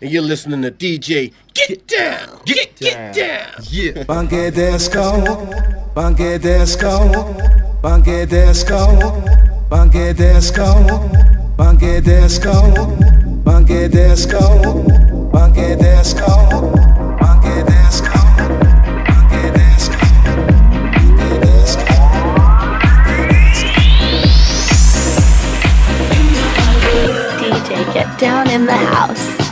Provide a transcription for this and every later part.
and you're listening to DJ Get Down, Get Get Down, get down. yeah. Funky disco, funky disco, funky disco, funky disco, funky disco, funky disco, funky disco, funky disco. get down in the house.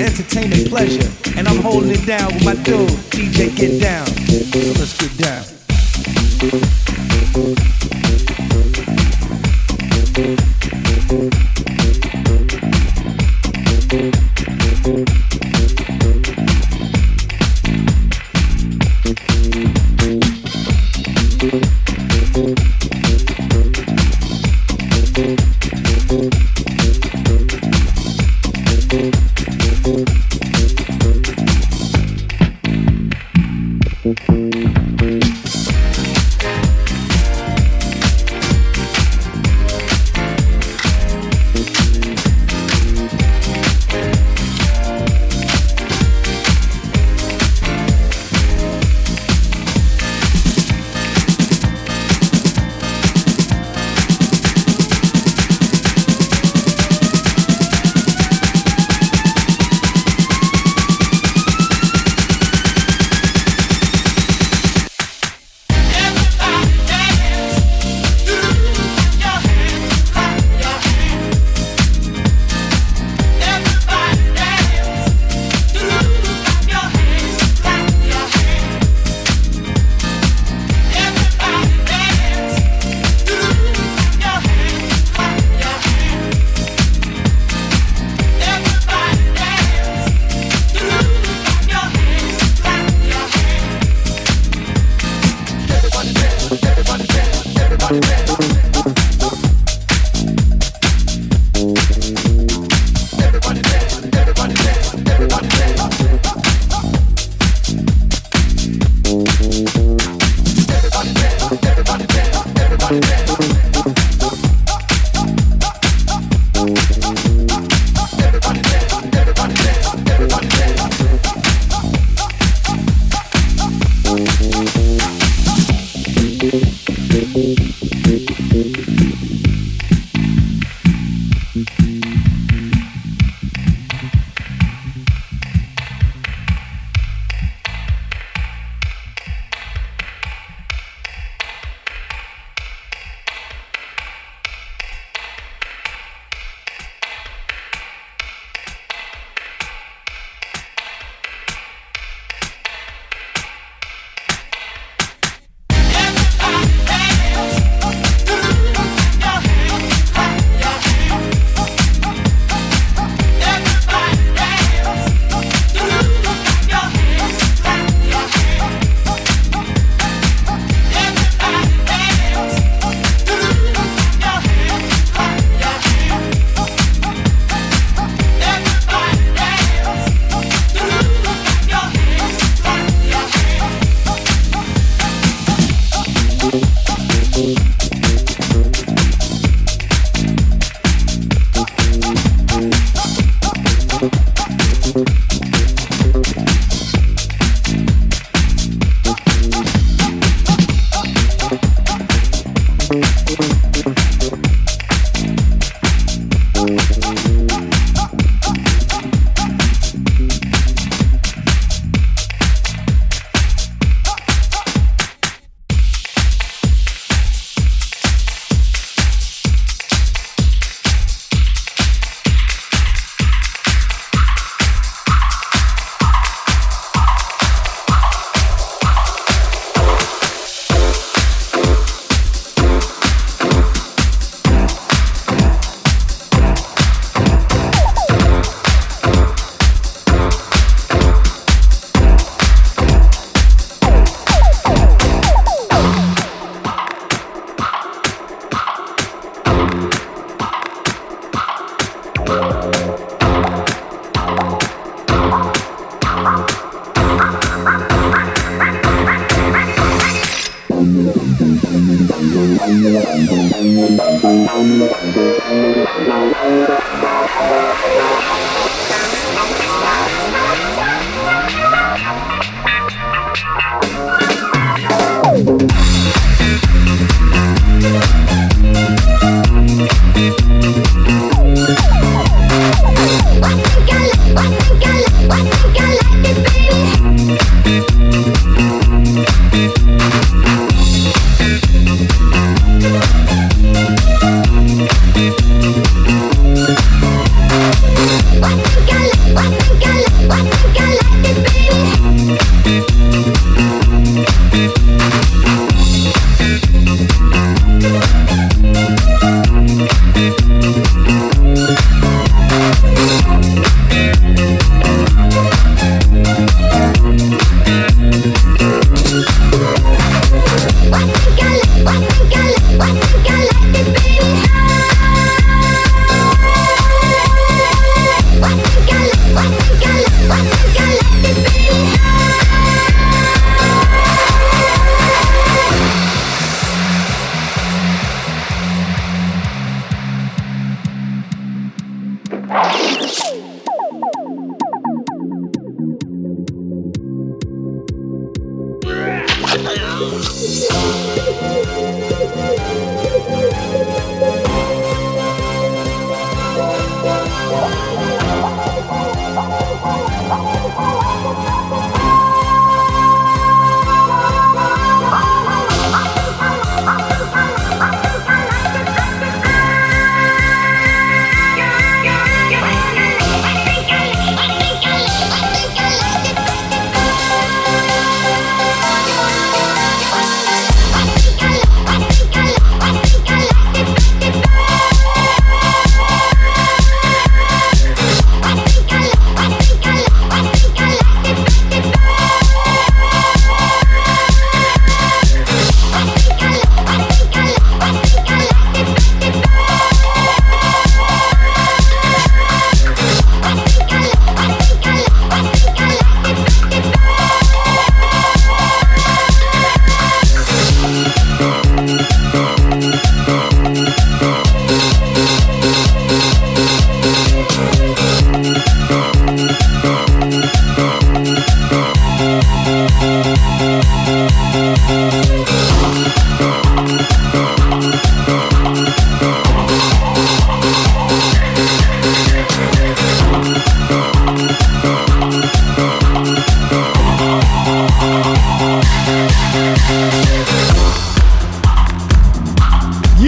Entertainment pleasure. And I'm holding it down with my dude, DJ Get Down. So let's get down.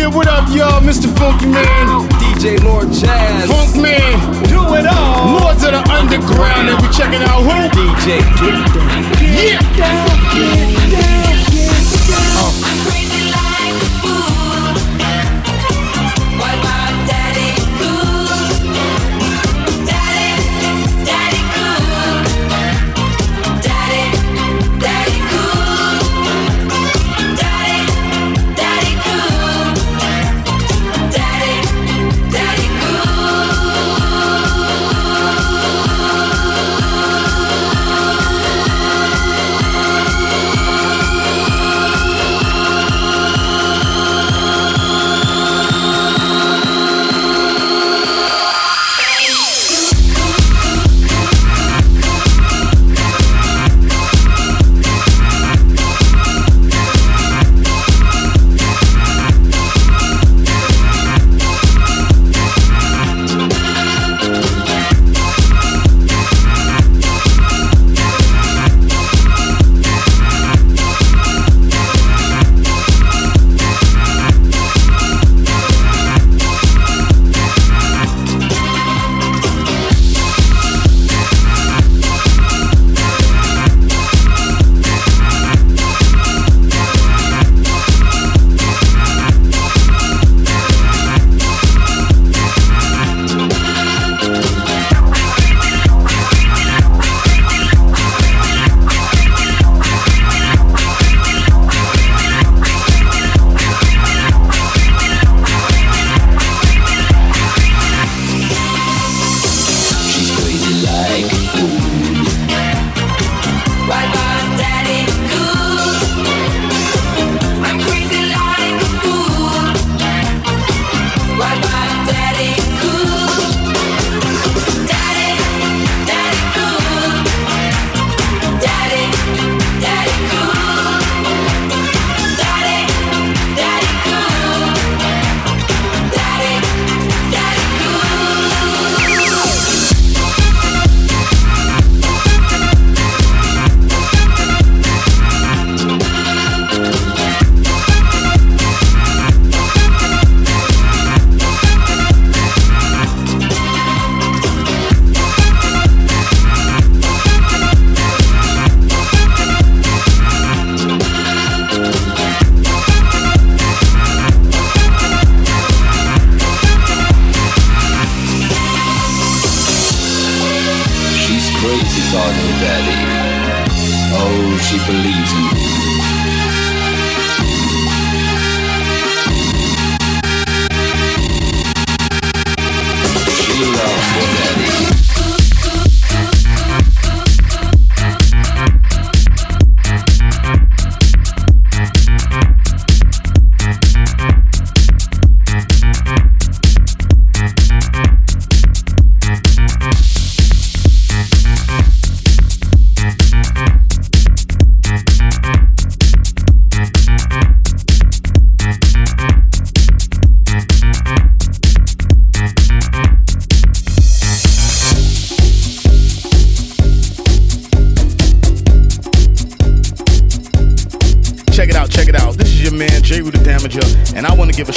Yeah, what up, y'all? Mr. Funky Man. DJ Lord Jazz. Funk Man. Do it all. Lords of the Underground. And we checking out who? DJ Get Down. Get. Down, get down, get down. Oh.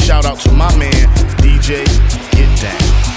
Shout out to my man, DJ Get Down.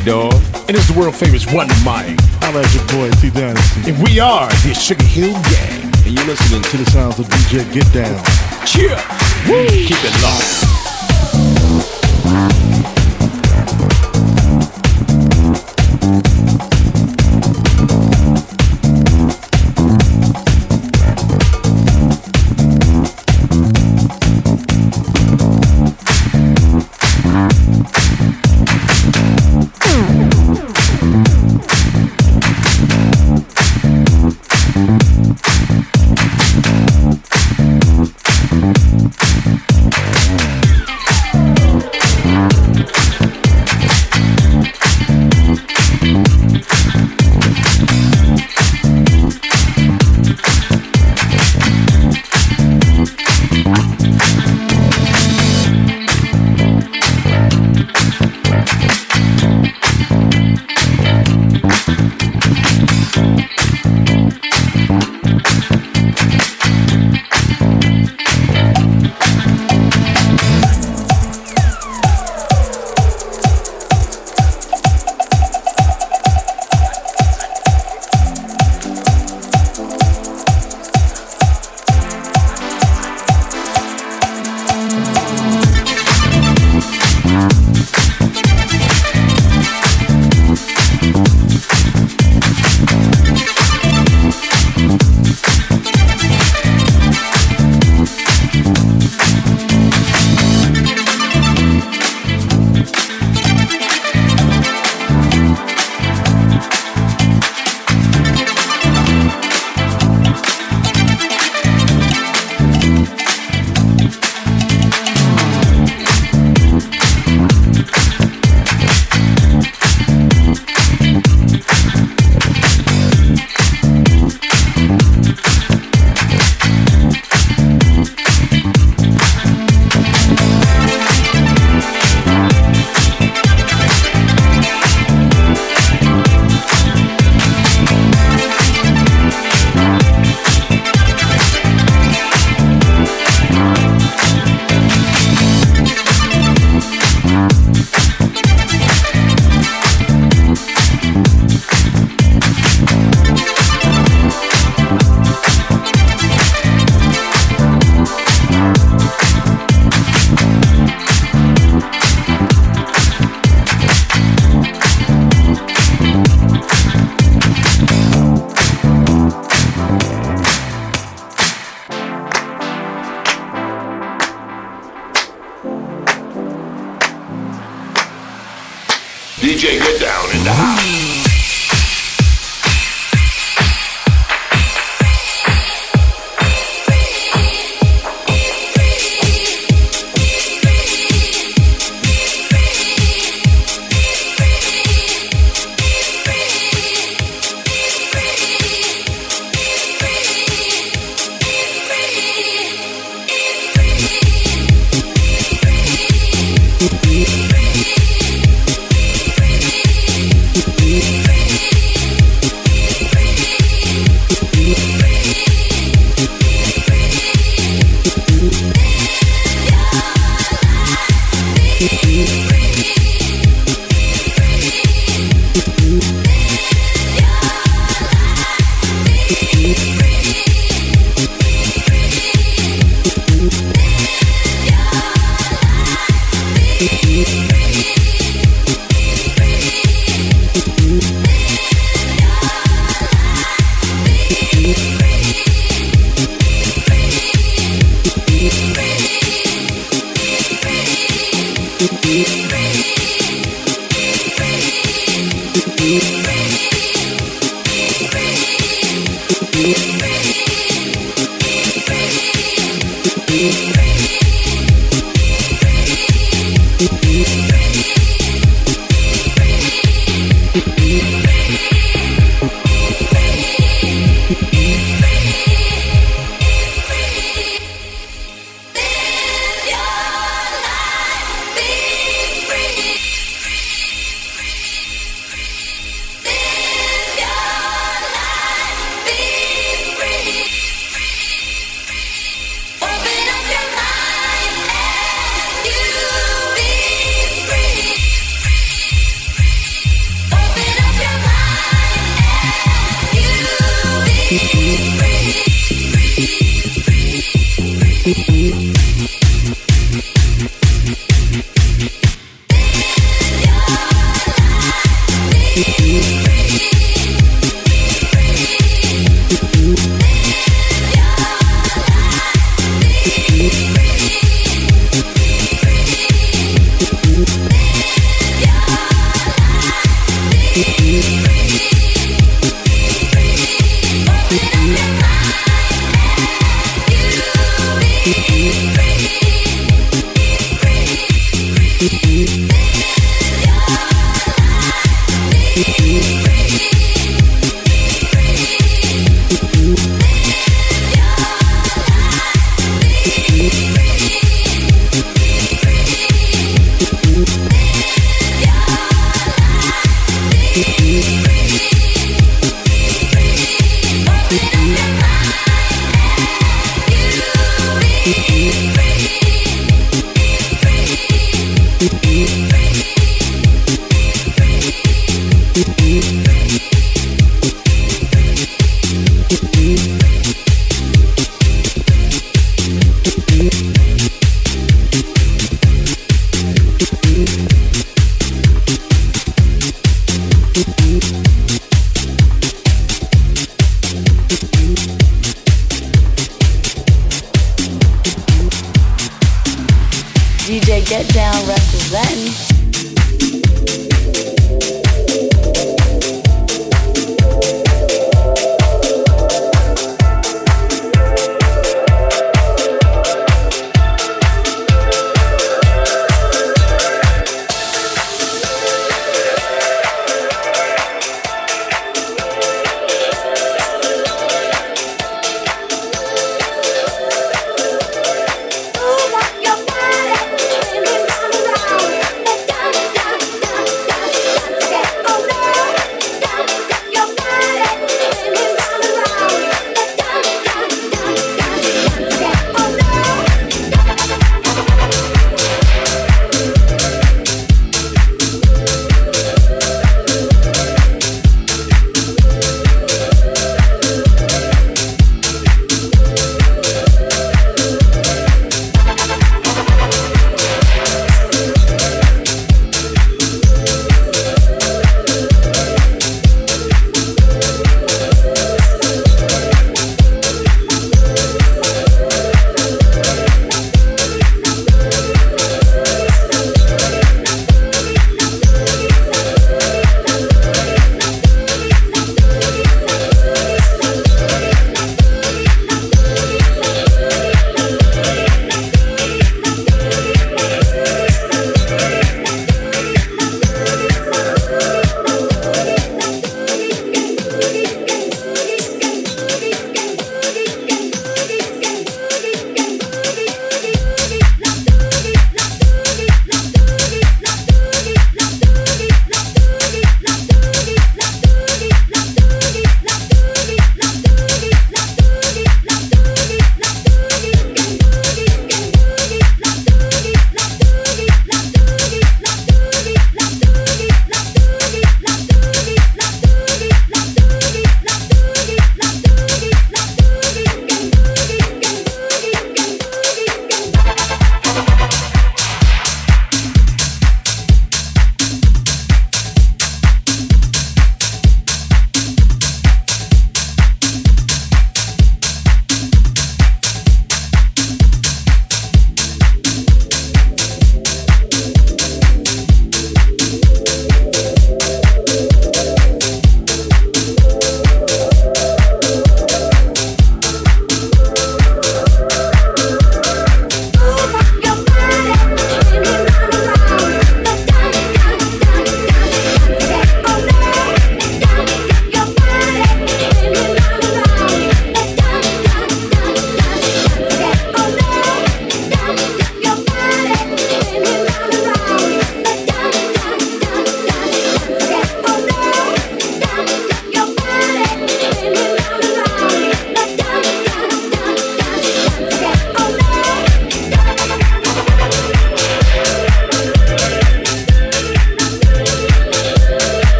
Diggity Dog. And it's the world famous Wonder Mike. I'm at your boy T Dynasty. And we are the Sugar Hill Gang. And you're listening to the sounds of DJ Get Down. Cheer! Woo! Keep it locked. Thank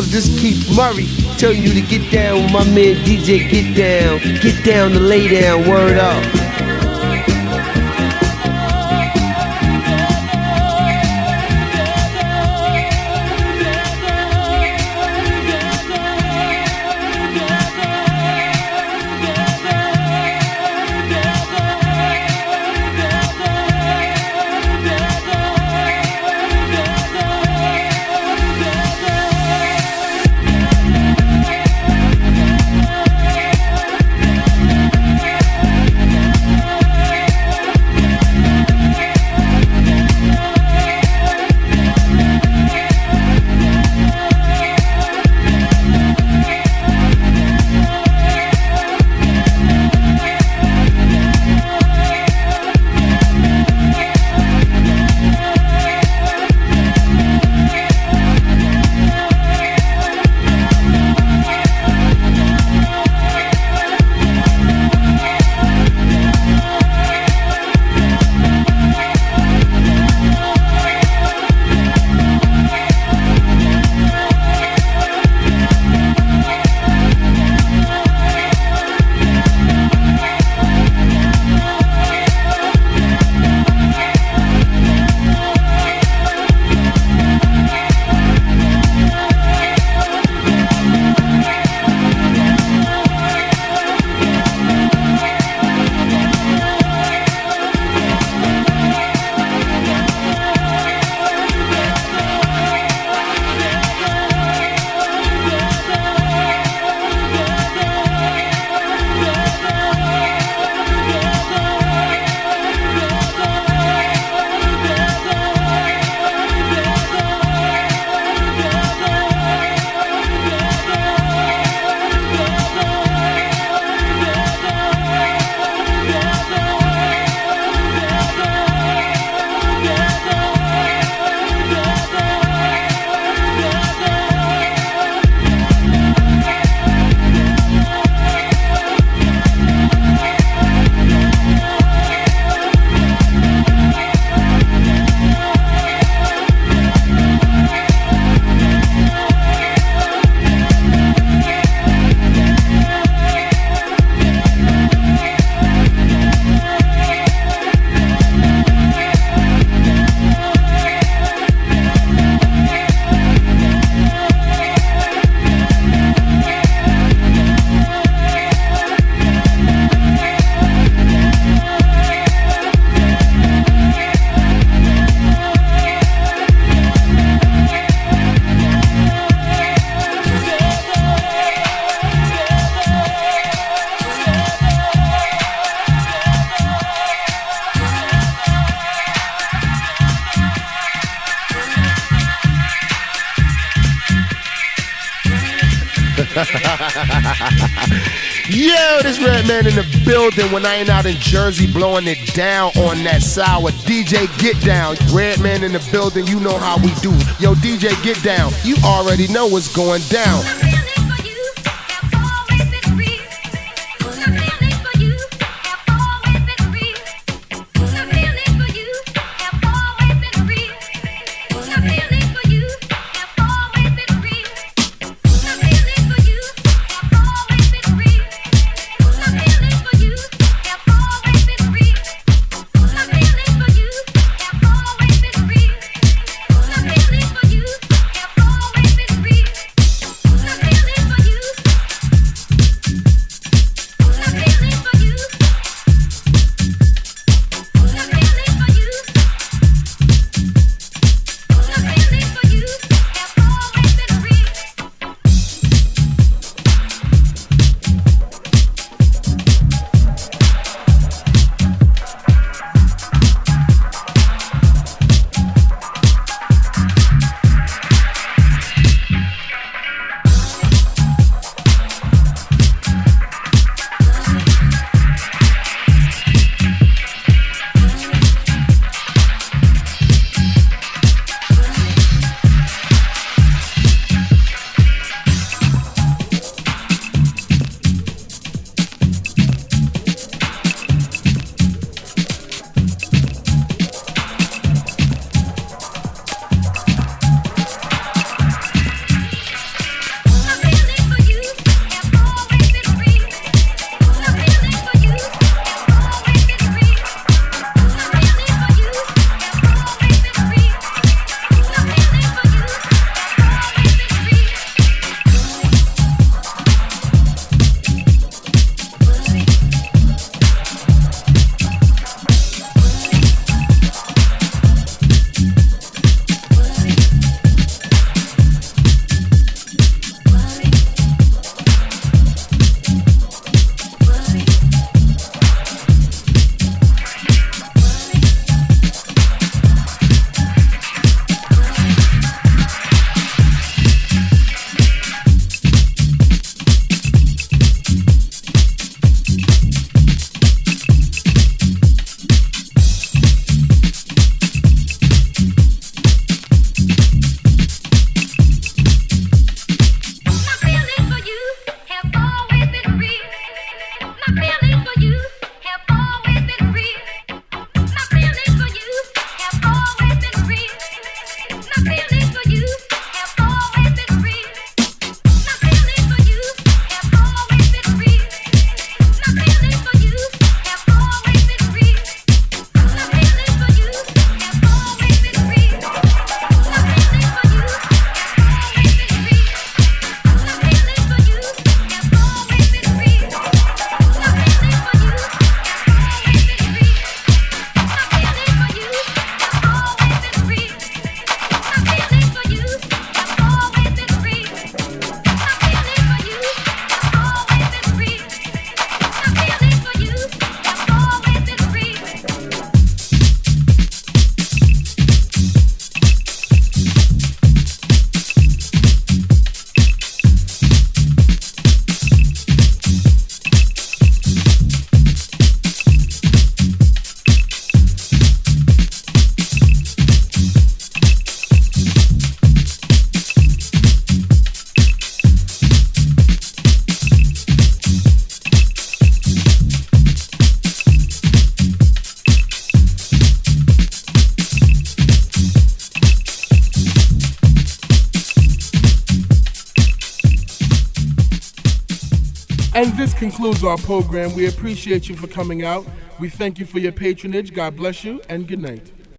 What? This Keith Murray telling you to get down with my man DJ Get Down. Get down to lay down, word up. Man in the building when I ain't out in Jersey blowing it down on that sour. DJ Get Down. Redman in the building, you know how we do. Yo, DJ Get Down, you already know what's going down. Concludes our program. We appreciate you for coming out. We thank you for your patronage. God bless you and good night.